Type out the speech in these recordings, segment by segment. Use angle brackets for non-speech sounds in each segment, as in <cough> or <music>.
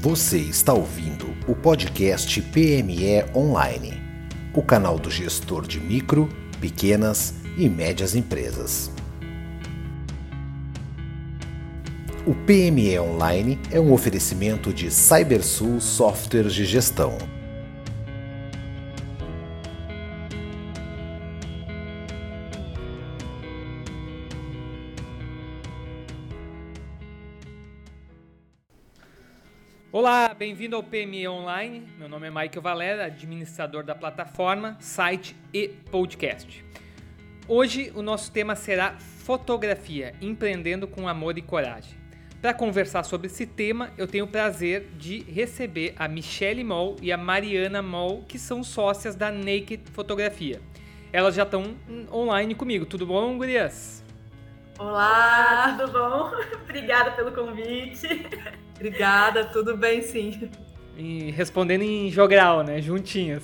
Você está ouvindo o podcast PME Online, o canal do gestor de micro, pequenas e médias empresas. O PME Online é um oferecimento de CyberSul Softwares de Gestão. Bem-vindo ao PME Online. Meu nome é Michael Valera, administrador da plataforma, site e podcast. Hoje o nosso tema será fotografia, empreendendo com amor e coragem. Para conversar sobre esse tema, eu tenho o prazer de receber a Michelle Moll e a Mariana Moll, que são sócias da Naked Fotografia. Elas já estão online comigo. Tudo bom, gurias? Olá, tudo bom? <laughs> Obrigada pelo convite. Obrigada, tudo bem sim. E respondendo em jogral, né? Juntinhas.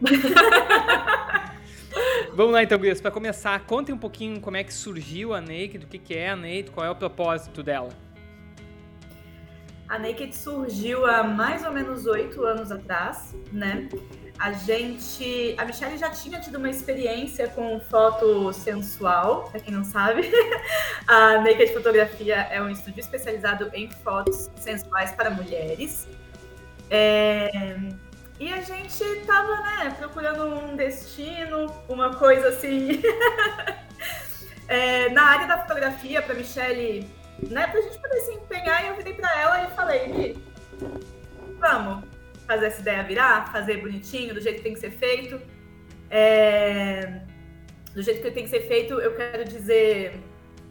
<laughs> Vamos lá então, Gurias, para começar, contem um pouquinho como é que surgiu a Naked, o que, que é a Naked, qual é o propósito dela. A Naked surgiu há mais ou menos oito anos atrás, né? A gente. A Michelle já tinha tido uma experiência com foto sensual, para quem não sabe. <laughs> a Naked Fotografia é um estúdio especializado em fotos sensuais para mulheres. É... E a gente tava, né, procurando um destino, uma coisa assim. <laughs> é, na área da fotografia, para Michelle, né, pra gente poder se empenhar, eu virei para ela e falei, vamos fazer essa ideia virar, fazer bonitinho, do jeito que tem que ser feito. É... Do jeito que tem que ser feito, eu quero dizer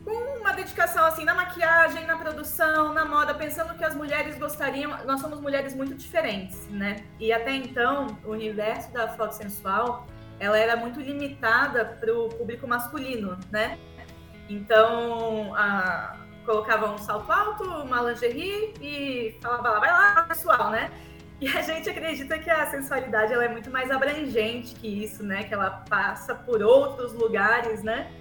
com uma dedicação assim na maquiagem, na produção, na moda, pensando que as mulheres gostariam. Nós somos mulheres muito diferentes, né? E até então, o universo da foto sensual, ela era muito limitada para o público masculino, né? Então, a... colocava um salto alto, uma lingerie e falava, vai lá, pessoal, né? E a gente acredita que a sensualidade ela é muito mais abrangente que isso, né? Que ela passa por outros lugares, né?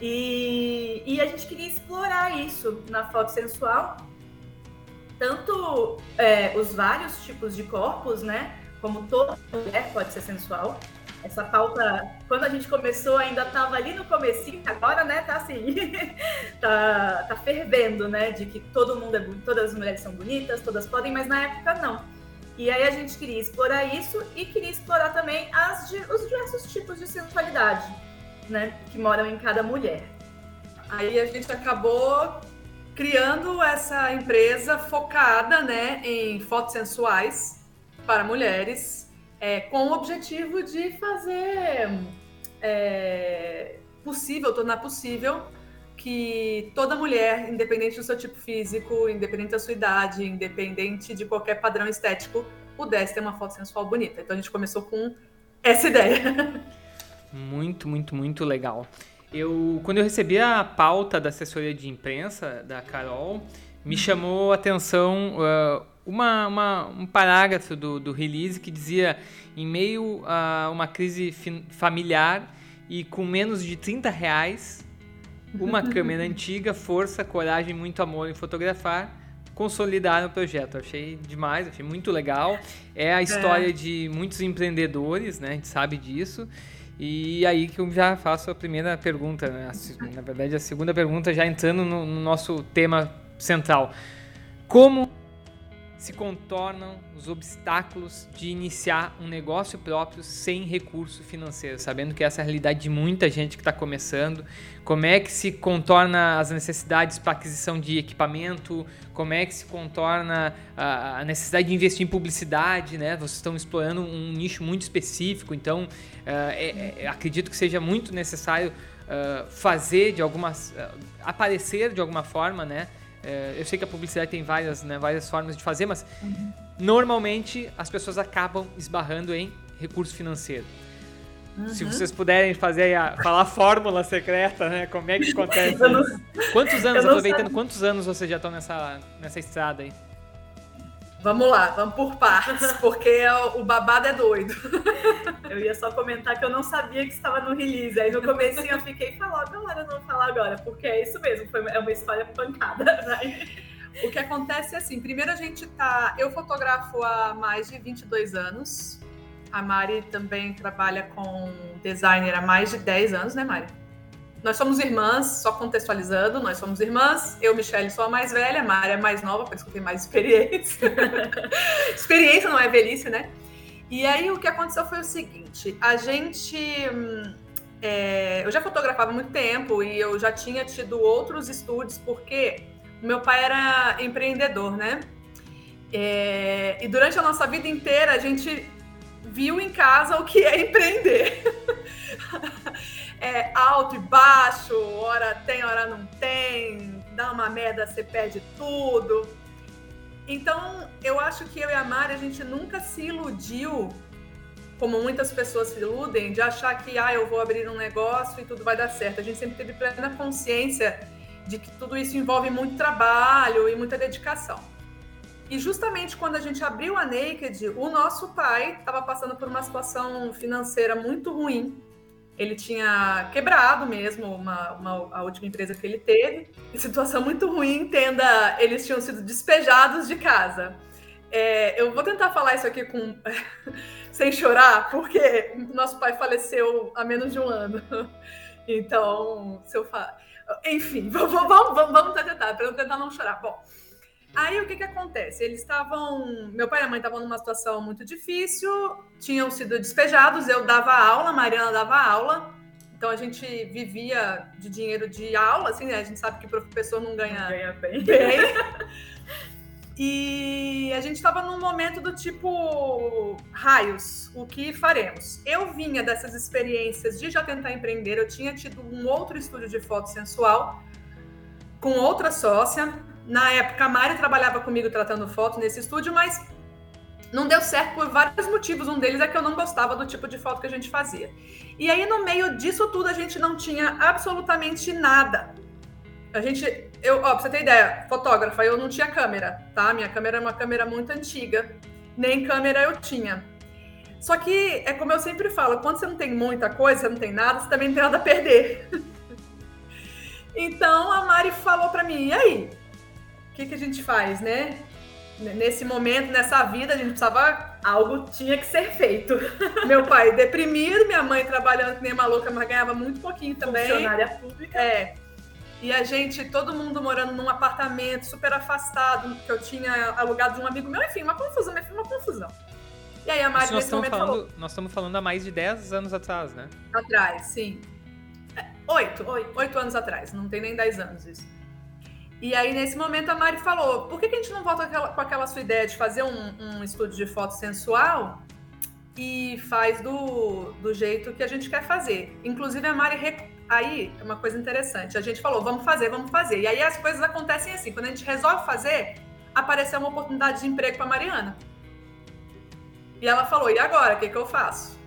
E, e a gente queria explorar isso na foto sensual, tanto é, os vários tipos de corpos, né? Como toda mulher pode ser sensual. Essa pauta, quando a gente começou, ainda estava ali no comecinho, agora, né, tá assim, <laughs> tá, tá fervendo, né, de que todo mundo é todas as mulheres são bonitas, todas podem, mas na época não. E aí a gente queria explorar isso e queria explorar também as, os diversos tipos de sensualidade, né, que moram em cada mulher. Aí a gente acabou criando essa empresa focada, né, em fotos sensuais para mulheres, é, com o objetivo de fazer é, possível, tornar possível que toda mulher, independente do seu tipo físico, independente da sua idade, independente de qualquer padrão estético, pudesse ter uma foto sensual bonita. Então a gente começou com essa ideia. Muito, muito, muito legal. Eu, quando eu recebi a pauta da assessoria de imprensa da Carol, me chamou a atenção uh, uma, uma, um parágrafo do, do release que dizia: em meio a uma crise familiar e com menos de 30 reais, uma câmera antiga, força, coragem, muito amor em fotografar, consolidaram o projeto. Achei demais, achei muito legal. É a é. história é. de muitos empreendedores, né? A gente sabe disso. E aí que eu já faço a primeira pergunta, né? Na verdade, a segunda pergunta já entrando no, no nosso tema central. Como se contornam os obstáculos de iniciar um negócio próprio sem recurso financeiro, sabendo que essa é a realidade de muita gente que está começando. Como é que se contorna as necessidades para aquisição de equipamento? Como é que se contorna a necessidade de investir em publicidade? Né? Vocês estão explorando um nicho muito específico, então uh, é, é, acredito que seja muito necessário uh, fazer de algumas, aparecer de alguma forma, né? É, eu sei que a publicidade tem várias, né, várias formas de fazer, mas uhum. normalmente as pessoas acabam esbarrando em recurso financeiro. Uhum. Se vocês puderem fazer a, falar a fórmula secreta, né? Como é que acontece? Não, quantos anos, aproveitando, quantos anos vocês já estão nessa, nessa estrada aí? Vamos lá, vamos por partes, <laughs> porque o babado é doido. <laughs> Eu ia só comentar que eu não sabia que estava no release. Aí no começo eu fiquei, falou, galera, não vou falar agora, porque é isso mesmo, foi, é uma história pancada. <laughs> Né? o que acontece é assim, primeiro a gente tá, eu fotografo há mais de 22 anos. A Mari também trabalha com designer há mais de 10 anos, né, Mari? Nós somos irmãs, só contextualizando, nós somos irmãs. Eu, Michelle, sou a mais velha, a Mari é mais nova, por isso que eu tenho mais experiência. <laughs> experiência não é velhice, né? E aí o que aconteceu foi o seguinte: a gente. É, eu já fotografava há muito tempo e eu já tinha tido outros estúdios, porque meu pai era empreendedor, né? É, e durante a nossa vida inteira a gente viu em casa o que é empreender. <laughs> é alto e baixo, hora tem, hora não tem, dá uma merda, você perde tudo. Então, eu acho que eu e a Mari, a gente nunca se iludiu, como muitas pessoas se iludem, de achar que, ah, eu vou abrir um negócio e tudo vai dar certo. A gente sempre teve plena consciência de que tudo isso envolve muito trabalho e muita dedicação. E justamente quando a gente abriu a Naked, o nosso pai estava passando por uma situação financeira muito ruim. Ele tinha quebrado mesmo uma, uma, a última empresa que ele teve. Em situação muito ruim, entenda, eles tinham sido despejados de casa. É, eu vou tentar falar isso aqui com <laughs> sem chorar, porque nosso pai faleceu há menos de um ano. Então, se eu falar. Enfim, <laughs> vamos, vamos, vamos tentar, para tentar não chorar. Bom, Aí o que que acontece? Eles estavam. Meu pai e a mãe estavam numa situação muito difícil, tinham sido despejados, eu dava aula, a Mariana dava aula. Então a gente vivia de dinheiro de aula, assim, né? A gente sabe que o professor não ganha, Não ganha bem. bem. <laughs> E a gente estava num momento do tipo raios, o que faremos? Eu vinha dessas experiências de já tentar empreender, eu tinha tido um outro estúdio de foto sensual com outra sócia, na época, a Mari trabalhava comigo tratando foto nesse estúdio, mas não deu certo por vários motivos. Um deles é que eu não gostava do tipo de foto que a gente fazia. E aí, no meio disso tudo, a gente não tinha absolutamente nada. A gente, eu, ó, pra você ter ideia, fotógrafa, eu não tinha câmera, tá? Minha câmera é uma câmera muito antiga, nem câmera eu tinha. Só que, é como eu sempre falo, quando você não tem muita coisa, você não tem nada, você também não tem nada a perder. <laughs> então a Mari falou para mim: e aí? O que, que a gente faz, né? Nesse momento, nessa vida, a gente precisava. Algo tinha que ser feito. <laughs> Meu pai deprimido, minha mãe trabalhando que nem uma louca, mas ganhava muito pouquinho também. Funcionária pública. É. E a gente, todo mundo morando num apartamento super afastado, que eu tinha alugado de um amigo meu, enfim, uma confusão, minha filha, uma confusão. E aí a Mari Isso nós nesse estamos momento falando, falou. nós estamos falando há mais de 10 anos atrás, né? Atrás, sim. É, Oito. Oito. Oito anos atrás, não tem nem dez anos isso. E aí, nesse momento, a Mari falou: por que, que a gente não volta com aquela, com aquela sua ideia de fazer um, um estúdio de foto sensual e faz do, do jeito que a gente quer fazer? Inclusive, a Mari. rec- Aí, é uma coisa interessante. A gente falou: vamos fazer, vamos fazer. E aí, as coisas acontecem assim: quando a gente resolve fazer, apareceu uma oportunidade de emprego para Mariana. E ela falou: e agora? O que, que eu faço?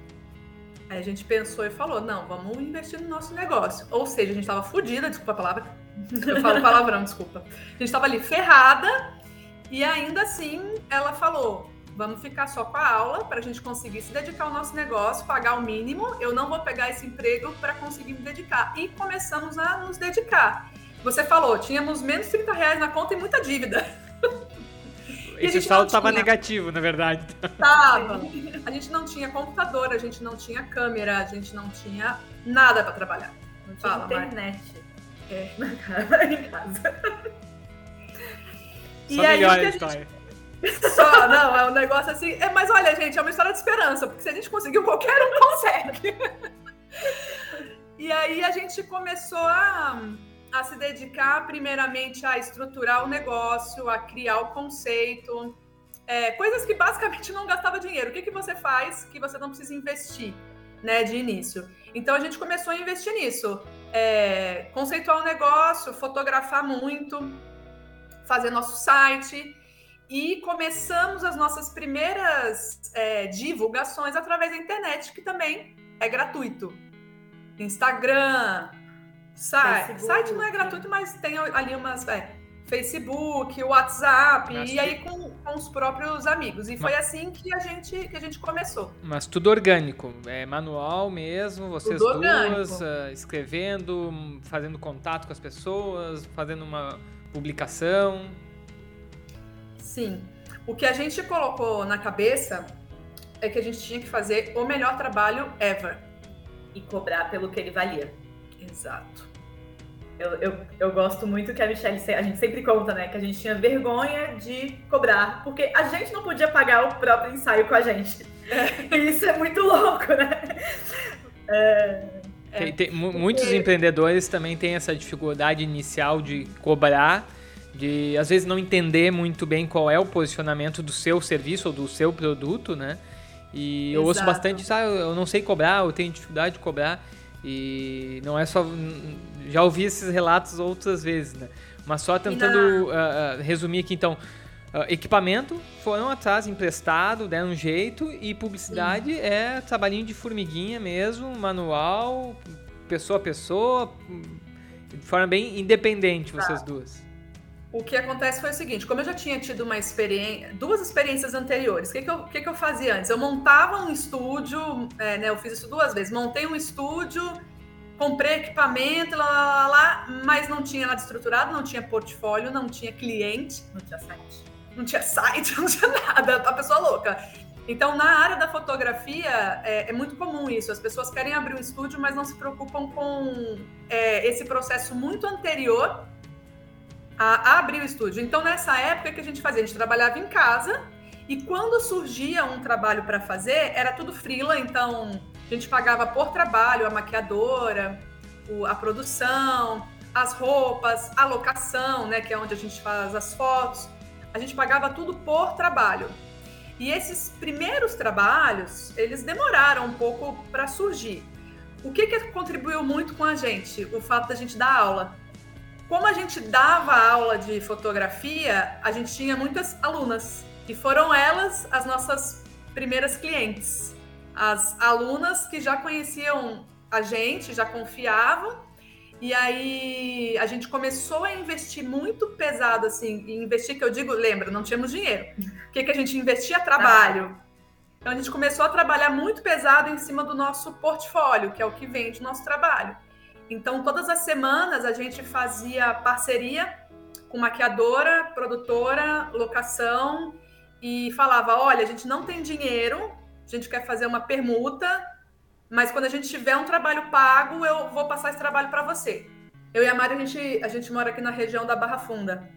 Aí a gente pensou e falou: não, vamos investir no nosso negócio. Ou seja, a gente estava fodida, desculpa a palavra. Eu falo palavrão, desculpa. A gente estava ali ferrada e ainda assim ela falou: vamos ficar só com a aula para a gente conseguir se dedicar ao nosso negócio, pagar o mínimo. Eu não vou pegar esse emprego para conseguir me dedicar. E começamos a nos dedicar. Você falou, tínhamos menos 30 reais na conta e muita dívida. E Esse saldo estava negativo, na verdade. Tava. A gente não tinha computador, a gente não tinha câmera, a gente não tinha nada para trabalhar. Não tinha Fala, internet. É. <laughs> Na casa, em casa. Só aí, melhora que a a gente história. Só, não, é um negócio assim. É, mas olha, gente, é uma história de esperança, porque se a gente conseguiu, qualquer um consegue. e aí a gente começou a, a se dedicar, primeiramente, a estruturar o negócio, a criar o conceito. É, coisas que basicamente não gastava dinheiro. O que, que você faz que você não precisa investir, né, de início? Então a gente começou a investir nisso. É, conceituar o negócio, fotografar muito, fazer nosso site e começamos as nossas primeiras é, divulgações através da internet, que também é gratuito. Instagram, site, Facebook. site não é gratuito, mas tem ali umas. é, Facebook, WhatsApp, Mas e aí com, com os próprios amigos. E foi assim que a gente, que a gente começou. Mas tudo orgânico, é manual mesmo, vocês Tudo duas orgânico. ah, escrevendo, fazendo contato com as pessoas, fazendo uma publicação. Sim. O que a gente colocou na cabeça é que a gente tinha que fazer o melhor trabalho ever. E cobrar pelo que ele valia. Exato. Eu, eu, eu gosto muito que a Michelle, a gente sempre conta, né? Que a gente tinha vergonha de cobrar, porque a gente não podia pagar o próprio ensaio com a gente. É. <laughs> E isso é muito louco, né? É, tem, tem, porque... Muitos empreendedores também têm essa dificuldade inicial de cobrar, de às vezes não entender muito bem qual é o posicionamento do seu serviço ou do seu produto, né? E eu Exato. ouço bastante, ah, eu não sei cobrar, eu tenho dificuldade de cobrar. E não é só. Já ouvi esses relatos outras vezes, né? Mas só tentando uh, resumir aqui, então. Uh, equipamento foram atrás emprestado, deram um jeito. E publicidade Sim. é trabalhinho de formiguinha mesmo, manual, pessoa a pessoa, de forma bem independente, tá. vocês duas o que acontece foi o seguinte: como eu já tinha tido uma experiência, duas experiências anteriores, o que, que, eu, que, que eu fazia antes? Eu montava um estúdio, é, né, eu fiz isso duas vezes, montei um estúdio, comprei equipamento, lá, lá, lá, mas não tinha nada estruturado, não tinha portfólio, não tinha cliente, não tinha site. Não tinha site, <laughs> não tinha nada, a pessoa louca. Então, na área da fotografia, é, é, muito comum isso. As pessoas querem abrir um estúdio, mas não se preocupam com é, esse processo muito anterior a, abrir o estúdio. Então, nessa época que a gente fazia, a gente trabalhava em casa e quando surgia um trabalho para fazer, era tudo frila, então a gente pagava por trabalho a maquiadora, a produção, as roupas, a locação, né, que é onde a gente faz as fotos. A gente pagava tudo por trabalho. E esses primeiros trabalhos, eles demoraram um pouco para surgir. O que, que contribuiu muito com a gente? O fato da gente dar aula. Como a gente dava aula de fotografia, a gente tinha muitas alunas e foram elas as nossas primeiras clientes. As alunas que já conheciam a gente, já confiavam e aí a gente começou a investir muito pesado, assim, investir que eu digo, lembra, não tínhamos dinheiro. O que, que a gente investia? Trabalho. Então a gente começou a trabalhar muito pesado em cima do nosso portfólio, que é o que vende o nosso trabalho. Então, todas as semanas a gente fazia parceria com maquiadora, produtora, locação e falava: olha, a gente não tem dinheiro, a gente quer fazer uma permuta, mas quando a gente tiver um trabalho pago, eu vou passar esse trabalho para você. Eu e a Mari, a gente, a gente mora aqui na região da Barra Funda.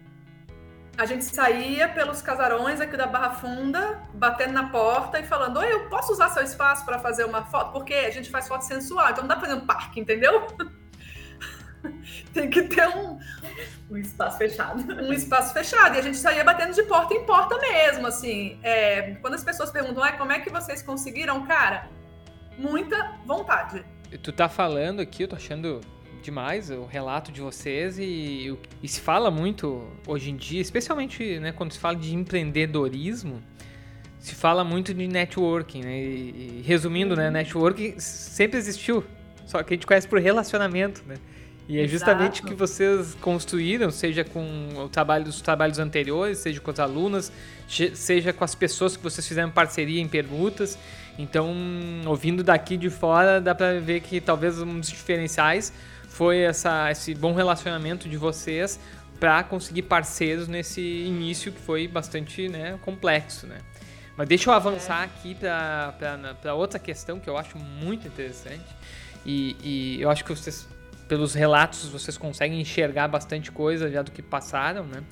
A gente saía pelos casarões aqui da Barra Funda, batendo na porta e falando: Oi, eu posso usar seu espaço para fazer uma foto? Porque a gente faz foto sensual, então não dá para fazer um parque, entendeu? <laughs> <laughs> Tem que ter um, um espaço fechado. <laughs> Um espaço fechado. E a gente saía batendo de porta em porta mesmo, assim. É, quando as pessoas perguntam, ah, como é que vocês conseguiram? Cara, muita vontade. Tu tá falando aqui, eu tô achando demais o relato de vocês e, e se fala muito hoje em dia, especialmente né, quando se fala de empreendedorismo, se fala muito de networking, né? E, e resumindo, né, uhum. networking sempre existiu, só que a gente conhece por relacionamento, né? E é justamente o que vocês construíram, seja com o trabalho dos trabalhos anteriores, seja com as alunas, seja com as pessoas que vocês fizeram parceria em permutas. Então, ouvindo daqui de fora, dá para ver que talvez um dos diferenciais foi essa, esse bom relacionamento de vocês para conseguir parceiros nesse início que foi bastante né, complexo, né? Mas deixa eu avançar aqui para outra questão que eu acho muito interessante. E, e eu acho que vocês pelos relatos vocês conseguem enxergar bastante coisa já do que passaram, né?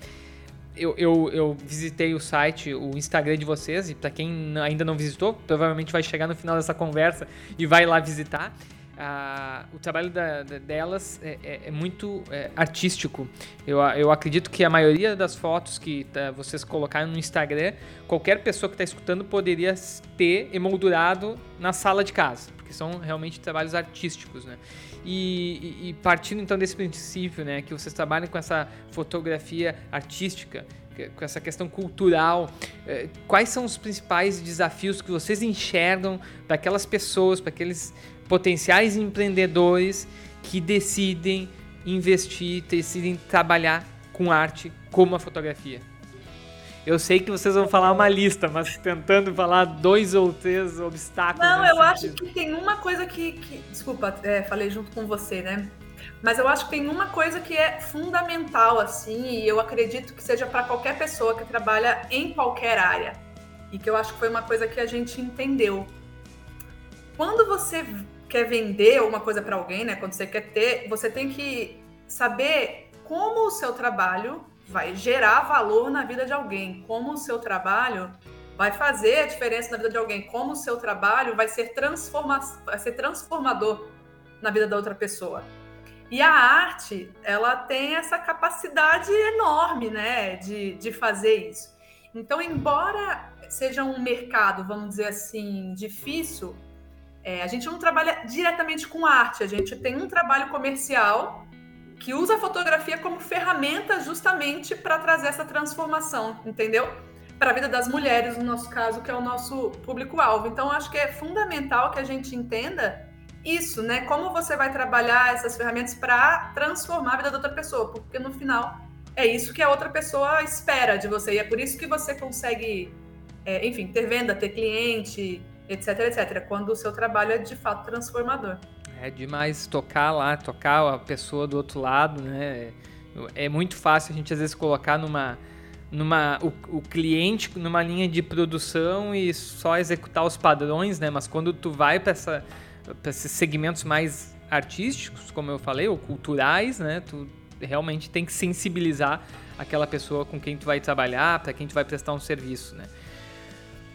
Eu, eu, eu visitei o site, o Instagram de vocês, e para quem ainda não visitou, provavelmente vai chegar no final dessa conversa e vai lá visitar. Ah, o trabalho da, da, delas é, é, é muito é, artístico. Eu, eu acredito que a maioria das fotos que tá, vocês colocaram no Instagram, qualquer pessoa que está escutando poderia ter emoldurado na sala de casa, porque são realmente trabalhos artísticos, né? E, e, partindo então desse princípio, né, que vocês trabalham com essa fotografia artística, com essa questão cultural, eh, quais são os principais desafios que vocês enxergam para aquelas pessoas, para aqueles potenciais empreendedores que decidem investir, decidem trabalhar com arte como a fotografia? Eu sei que vocês vão falar uma lista, mas tentando falar dois ou três obstáculos. Não, eu sentido. acho que tem uma coisa que. que desculpa, é, falei junto com você, né? Mas eu acho que tem uma coisa que é fundamental, assim, e eu acredito que seja para qualquer pessoa que trabalha em qualquer área, e que eu acho que foi uma coisa que a gente entendeu. Quando você quer vender alguma coisa para alguém, né? Quando você quer ter, você tem que saber como o seu trabalho vai gerar valor na vida de alguém, como o seu trabalho vai fazer a diferença na vida de alguém, como o seu trabalho vai ser, transforma vai ser transformador na vida da outra pessoa. E a arte, ela tem essa capacidade enorme, né, de, de fazer isso. Então, embora seja um mercado, vamos dizer assim, difícil, é, a gente não trabalha diretamente com arte, a gente tem um trabalho comercial que usa a fotografia como ferramenta justamente para trazer essa transformação, entendeu? Para a vida das mulheres, no nosso caso, que é o nosso público-alvo. Então, acho que é fundamental que a gente entenda isso, né? Como você vai trabalhar essas ferramentas para transformar a vida da outra pessoa, porque no final é isso que a outra pessoa espera de você e é por isso que você consegue, é, enfim, ter venda, ter cliente, etc, etc. Quando o seu trabalho é de fato transformador. É demais tocar lá, tocar a pessoa do outro lado, né? É muito fácil a gente às vezes colocar numa numa o, o, cliente numa linha de produção e só executar os padrões, né? Mas quando tu vai para esses segmentos mais artísticos, como eu falei, ou culturais, né? Tu realmente tem que sensibilizar aquela pessoa com quem tu vai trabalhar, para quem tu vai prestar um serviço, né?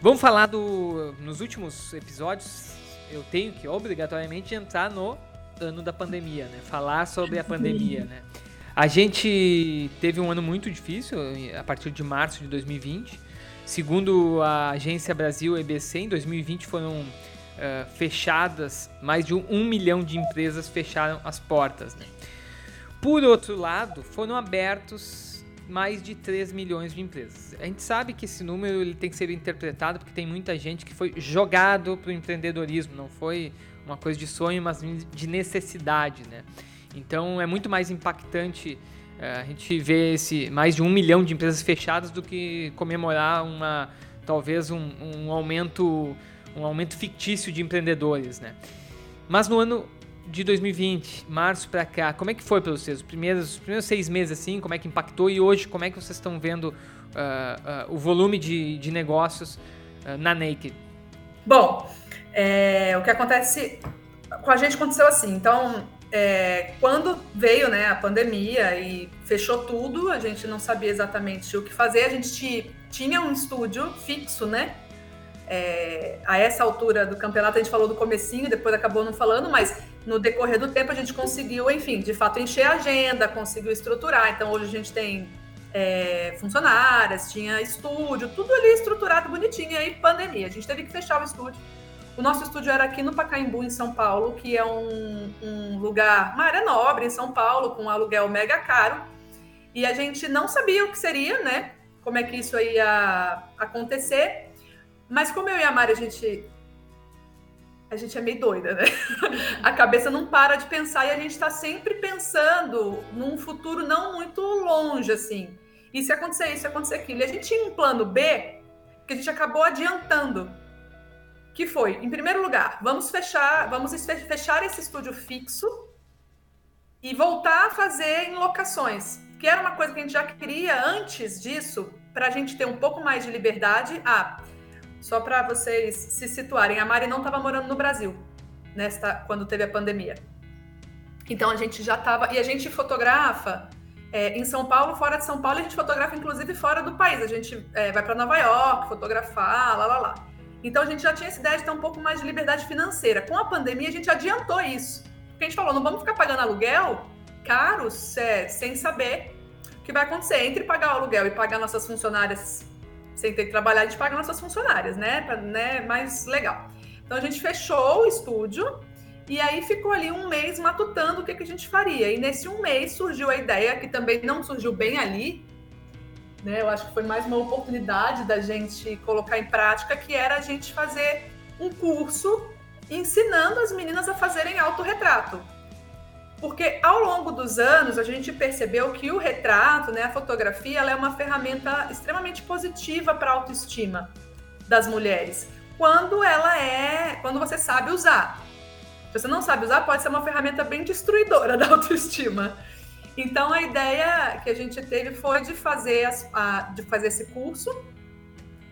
Vamos falar do nos últimos episódios, eu tenho que obrigatoriamente entrar no ano da pandemia, né? Falar sobre a pandemia, né? A gente teve um ano muito difícil a partir de março de 2020. Segundo a agência Brasil EBC, em 2020 foram uh, fechadas, mais de um, um, milhão de empresas fecharam as portas. Né? Por outro lado, foram abertos mais de 3 milhões de empresas. A gente sabe que esse número ele tem que ser interpretado porque tem muita gente que foi jogado para o empreendedorismo, não foi uma coisa de sonho, mas de necessidade. Né? Então é muito mais impactante uh, a gente ver esse mais de um milhão de empresas fechadas do que comemorar uma talvez um, um aumento um aumento fictício de empreendedores, né? Mas no ano de 2020, março para cá, como é que foi para vocês? Os primeiros, os primeiros seis meses assim, como é que impactou e hoje como é que vocês estão vendo uh, uh, o volume de, de negócios uh, na Naked? Bom, é, o que acontece com a gente aconteceu assim. Então, é, quando veio né, a pandemia e fechou tudo, a gente não sabia exatamente o que fazer. A gente tinha um estúdio fixo, né? É, a essa altura do campeonato, a gente falou do comecinho, depois acabou não falando, mas no decorrer do tempo a gente conseguiu, enfim, de fato encher a agenda, conseguiu estruturar. Então hoje a gente tem é, funcionárias, tinha estúdio, tudo ali estruturado bonitinho. E aí, pandemia, a gente teve que fechar o estúdio. O nosso estúdio era aqui no Pacaembu, em São Paulo, que é um, um lugar, uma área nobre em São Paulo, com um aluguel mega caro. E a gente não sabia o que seria, né? Como é que isso ia acontecer. Mas como eu e a Mari, a gente. A gente é meio doida, né? <laughs> A cabeça não para de pensar e a gente está sempre pensando num futuro não muito longe, assim. E se acontecer isso, se acontecer aquilo. E a gente tinha um plano B que a gente acabou adiantando. Que foi, em primeiro lugar, vamos fechar, vamos fechar esse estúdio fixo e voltar a fazer em locações. Que era uma coisa que a gente já queria antes disso, para a gente ter um pouco mais de liberdade. Ah, só para vocês se situarem, a Mari não estava morando no Brasil nesta quando teve a pandemia. Então a gente já estava e a gente fotografa é, em São Paulo, fora de São Paulo, a gente fotografa inclusive fora do país. A gente é, vai para Nova York fotografar, lá, lá, lá. Então a gente já tinha essa ideia de ter um pouco mais de liberdade financeira. Com a pandemia a gente adiantou isso. Porque a gente falou, não vamos ficar pagando aluguel caros é, sem saber o que vai acontecer entre pagar o aluguel e pagar nossas funcionárias sem ter que trabalhar, a gente paga nossas funcionárias, né? Pra, né? Mais legal. Então a gente fechou o estúdio e aí ficou ali um mês matutando o que, que a gente faria. E nesse um mês surgiu a ideia, que também não surgiu bem ali, né? Eu acho que foi mais uma oportunidade da gente colocar em prática, que era a gente fazer um curso ensinando as meninas a fazerem autorretrato. Porque ao longo dos anos a gente percebeu que o retrato, né, a fotografia, ela é uma ferramenta extremamente positiva para a autoestima das mulheres, quando ela é, quando você sabe usar. Se você não sabe usar, pode ser uma ferramenta bem destruidora <laughs> da autoestima. Então a ideia que a gente teve foi de fazer, as, a, de fazer esse curso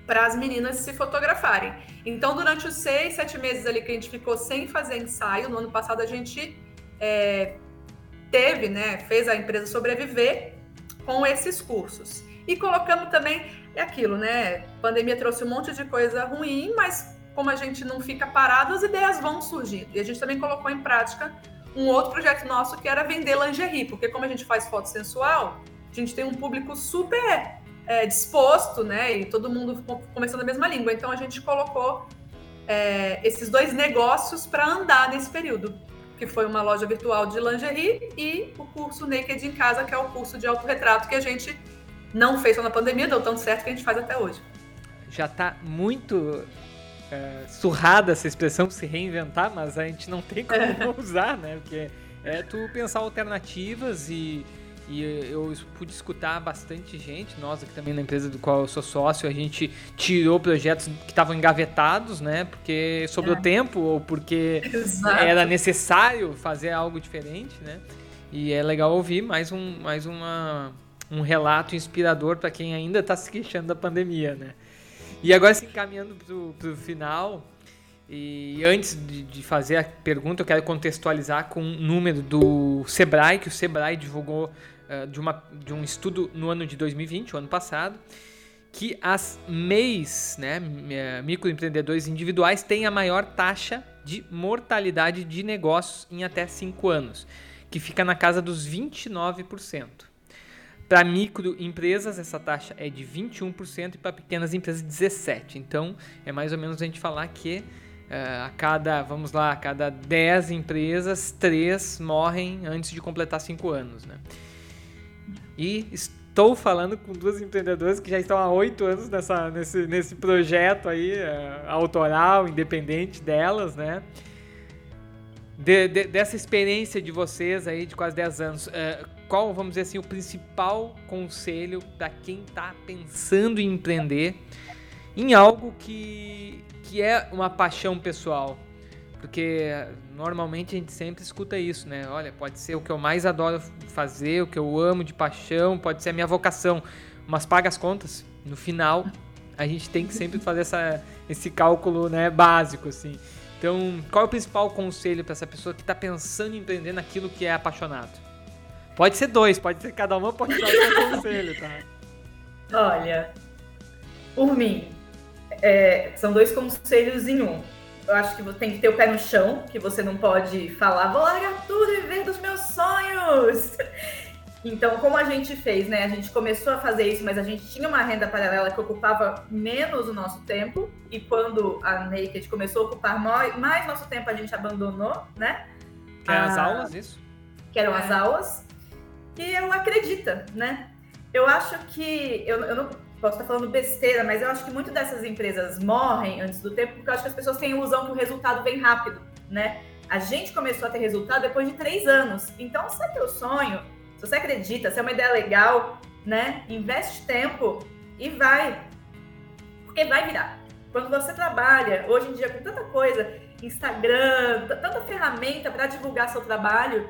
para as meninas se fotografarem. Então, durante os seis, sete meses ali que a gente ficou sem fazer ensaio, no ano passado a gente é, teve, né, fez a empresa sobreviver com esses cursos. E colocando também, é aquilo, né? A pandemia trouxe um monte de coisa ruim, mas como a gente não fica parado, as ideias vão surgindo. E a gente também colocou em prática um outro projeto nosso que era vender lingerie, porque como a gente faz foto sensual, a gente tem um público super é, disposto, né? E todo mundo começando a mesma língua. Então a gente colocou é, esses dois negócios para andar nesse período, que foi uma loja virtual de lingerie e o curso Naked em Casa, que é o curso de autorretrato que a gente não fez só na pandemia, deu tão certo que a gente faz até hoje. Já está muito é, surrada essa expressão se reinventar, mas a gente não tem como <laughs> não usar, né? Porque é tu pensar alternativas e e eu pude escutar bastante gente, nós aqui também na empresa do qual eu sou sócio, a gente tirou projetos que estavam engavetados, né? Porque sobrou é. tempo ou porque Exato. era necessário fazer algo diferente, né? E é legal ouvir mais um, mais uma, um relato inspirador para quem ainda está se queixando da pandemia, né? E agora, se encaminhando para o final, e antes de, de, fazer a pergunta, eu quero contextualizar com um número do Sebrae, que o Sebrae divulgou de, uma, de um estudo no ano de 2020, o ano passado, que as MEIs, né, microempreendedores individuais, têm a maior taxa de mortalidade de negócios em até 5 anos, que fica na casa dos 29%. Para microempresas, essa taxa é de 21% e para pequenas empresas, 17%. Então, é mais ou menos a gente falar que Uh, a cada, vamos lá, a cada 10 empresas, 3 morrem antes de completar 5 anos, né? E estou falando com duas empreendedoras que já estão há 8 anos nessa, nesse, nesse projeto aí, uh, autoral, independente delas, né? De, de, dessa experiência de vocês aí de quase 10 anos, uh, qual, vamos dizer assim, o principal conselho para quem está pensando em empreender em algo que que é uma paixão pessoal. Porque normalmente a gente sempre escuta isso, né? Olha, pode ser o que eu mais adoro fazer, o que eu amo de paixão, pode ser a minha vocação, mas paga as contas. No final, a gente tem que sempre fazer essa, esse cálculo né, básico, assim. Então, qual é o principal conselho para essa pessoa que está pensando em empreender naquilo que é apaixonado? Pode ser dois, pode ser cada uma, pode dar um conselho, tá? Olha, por mim, é, são dois conselhos em um. Eu acho que você tem que ter o pé no chão, que você não pode falar, vou largar tudo e viver dos meus sonhos. <laughs> Então, como a gente fez, né? A gente começou a fazer isso, mas a gente tinha uma renda paralela que ocupava menos o nosso tempo. E quando a Naked começou a ocupar mais nosso tempo, a gente abandonou, né? Que eram as aulas, isso? Que eram é. as aulas. E eu acredita, né? Eu acho que. Eu, eu não posso estar falando besteira, mas eu acho que muitas dessas empresas morrem antes do tempo porque eu acho que as pessoas têm ilusão que o resultado vem rápido, né? A gente começou a ter resultado depois de três anos. Então, se é teu sonho, se você acredita, se é uma ideia legal, né? Investe tempo e vai. Porque vai virar. Quando você trabalha, hoje em dia, com tanta coisa, Instagram, tanta ferramenta para divulgar seu trabalho,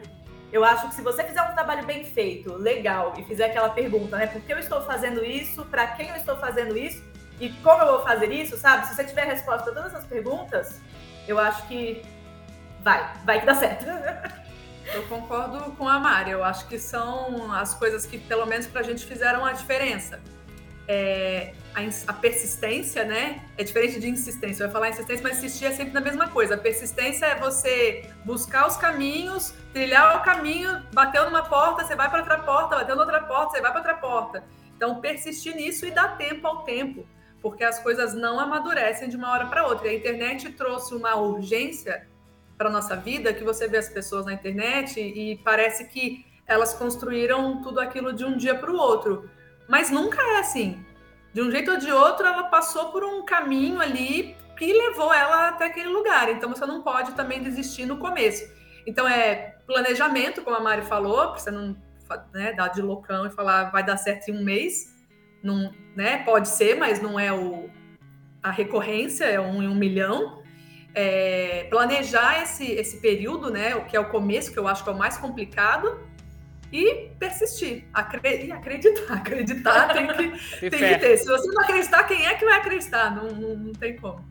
eu acho que se você fizer um trabalho bem feito, legal, e fizer aquela pergunta, né? Por que eu estou fazendo isso? Para quem eu estou fazendo isso? E como eu vou fazer isso, sabe? Se você tiver resposta a todas essas perguntas, eu acho que vai, vai que dá certo. <laughs> Eu concordo com a Mari. Eu acho que são as coisas que, pelo menos, para a gente fizeram a diferença. É, a, persistência, né? É diferente de insistência. Ia falar insistência, mas insistir é sempre na mesma coisa. A persistência é você buscar os caminhos, trilhar o caminho, bateu numa porta, você vai para outra porta, bateu na outra porta, você vai para outra porta. Então, persistir nisso e dar tempo ao tempo, porque as coisas não amadurecem de uma hora para outra. E a internet trouxe uma urgência para nossa vida que você vê as pessoas na internet e parece que elas construíram tudo aquilo de um dia para o outro. Mas nunca é assim de um jeito ou de outro, ela passou por um caminho ali que levou ela até aquele lugar. Então, você não pode também desistir no começo. Então, é planejamento, como a Mari falou, para você não né, dar de loucão e falar vai dar certo em um mês. Não, né, pode ser, mas não é o, a recorrência, é um em um milhão. é, planejar esse, esse período, né? O que é o começo, que eu acho que é o mais complicado, e persistir. Acre e acreditar. <laughs> Acreditar tem que, tem que ter. Se você não acreditar, quem é que vai acreditar? Não, não, não tem como.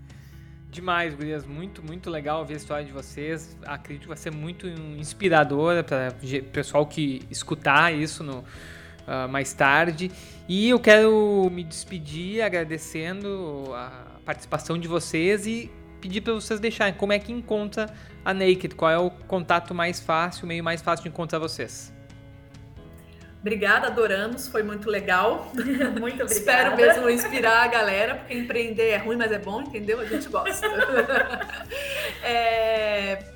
Demais, Gurias. Muito, muito legal ver a história de vocês. Acredito que vai ser muito inspiradora para o pessoal que escutar isso no, uh, mais tarde. E eu quero me despedir agradecendo a participação de vocês e pedir para vocês deixarem como é que encontra a Naked, qual é o contato mais fácil, o meio mais fácil de encontrar vocês. Obrigada, adoramos, foi muito legal. <laughs> muito <laughs> obrigada. Espero mesmo inspirar a galera, porque empreender é ruim, mas é bom, entendeu? A gente gosta. <laughs> é...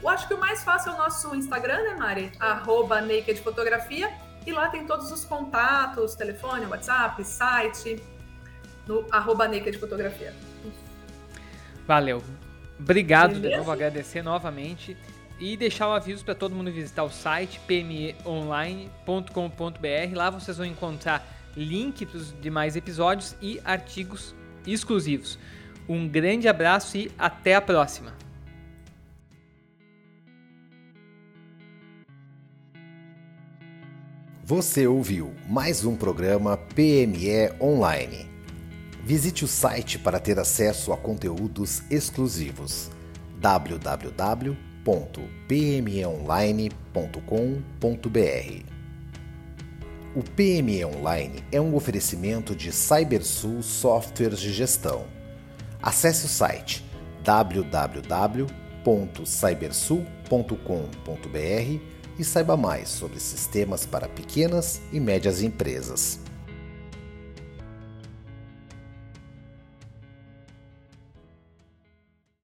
Eu acho que o mais fácil é o nosso Instagram, né, Mari? Arroba Naked Fotografia. E lá tem todos os contatos, telefone, WhatsApp, site, no arroba Naked Fotografia. Valeu. Obrigado Beleza? de novo, agradecer novamente e deixar o aviso para todo mundo visitar o site pmeonline.com.br. Lá vocês vão encontrar link para os demais episódios e artigos exclusivos. Um grande abraço e até a próxima! Você ouviu mais um programa PME Online. Visite o site para ter acesso a conteúdos exclusivos www.pmeonline.com.br. O PME Online é um oferecimento de CyberSul Softwares de Gestão. Acesse o site www.cybersul.com.br e saiba mais sobre sistemas para pequenas e médias empresas.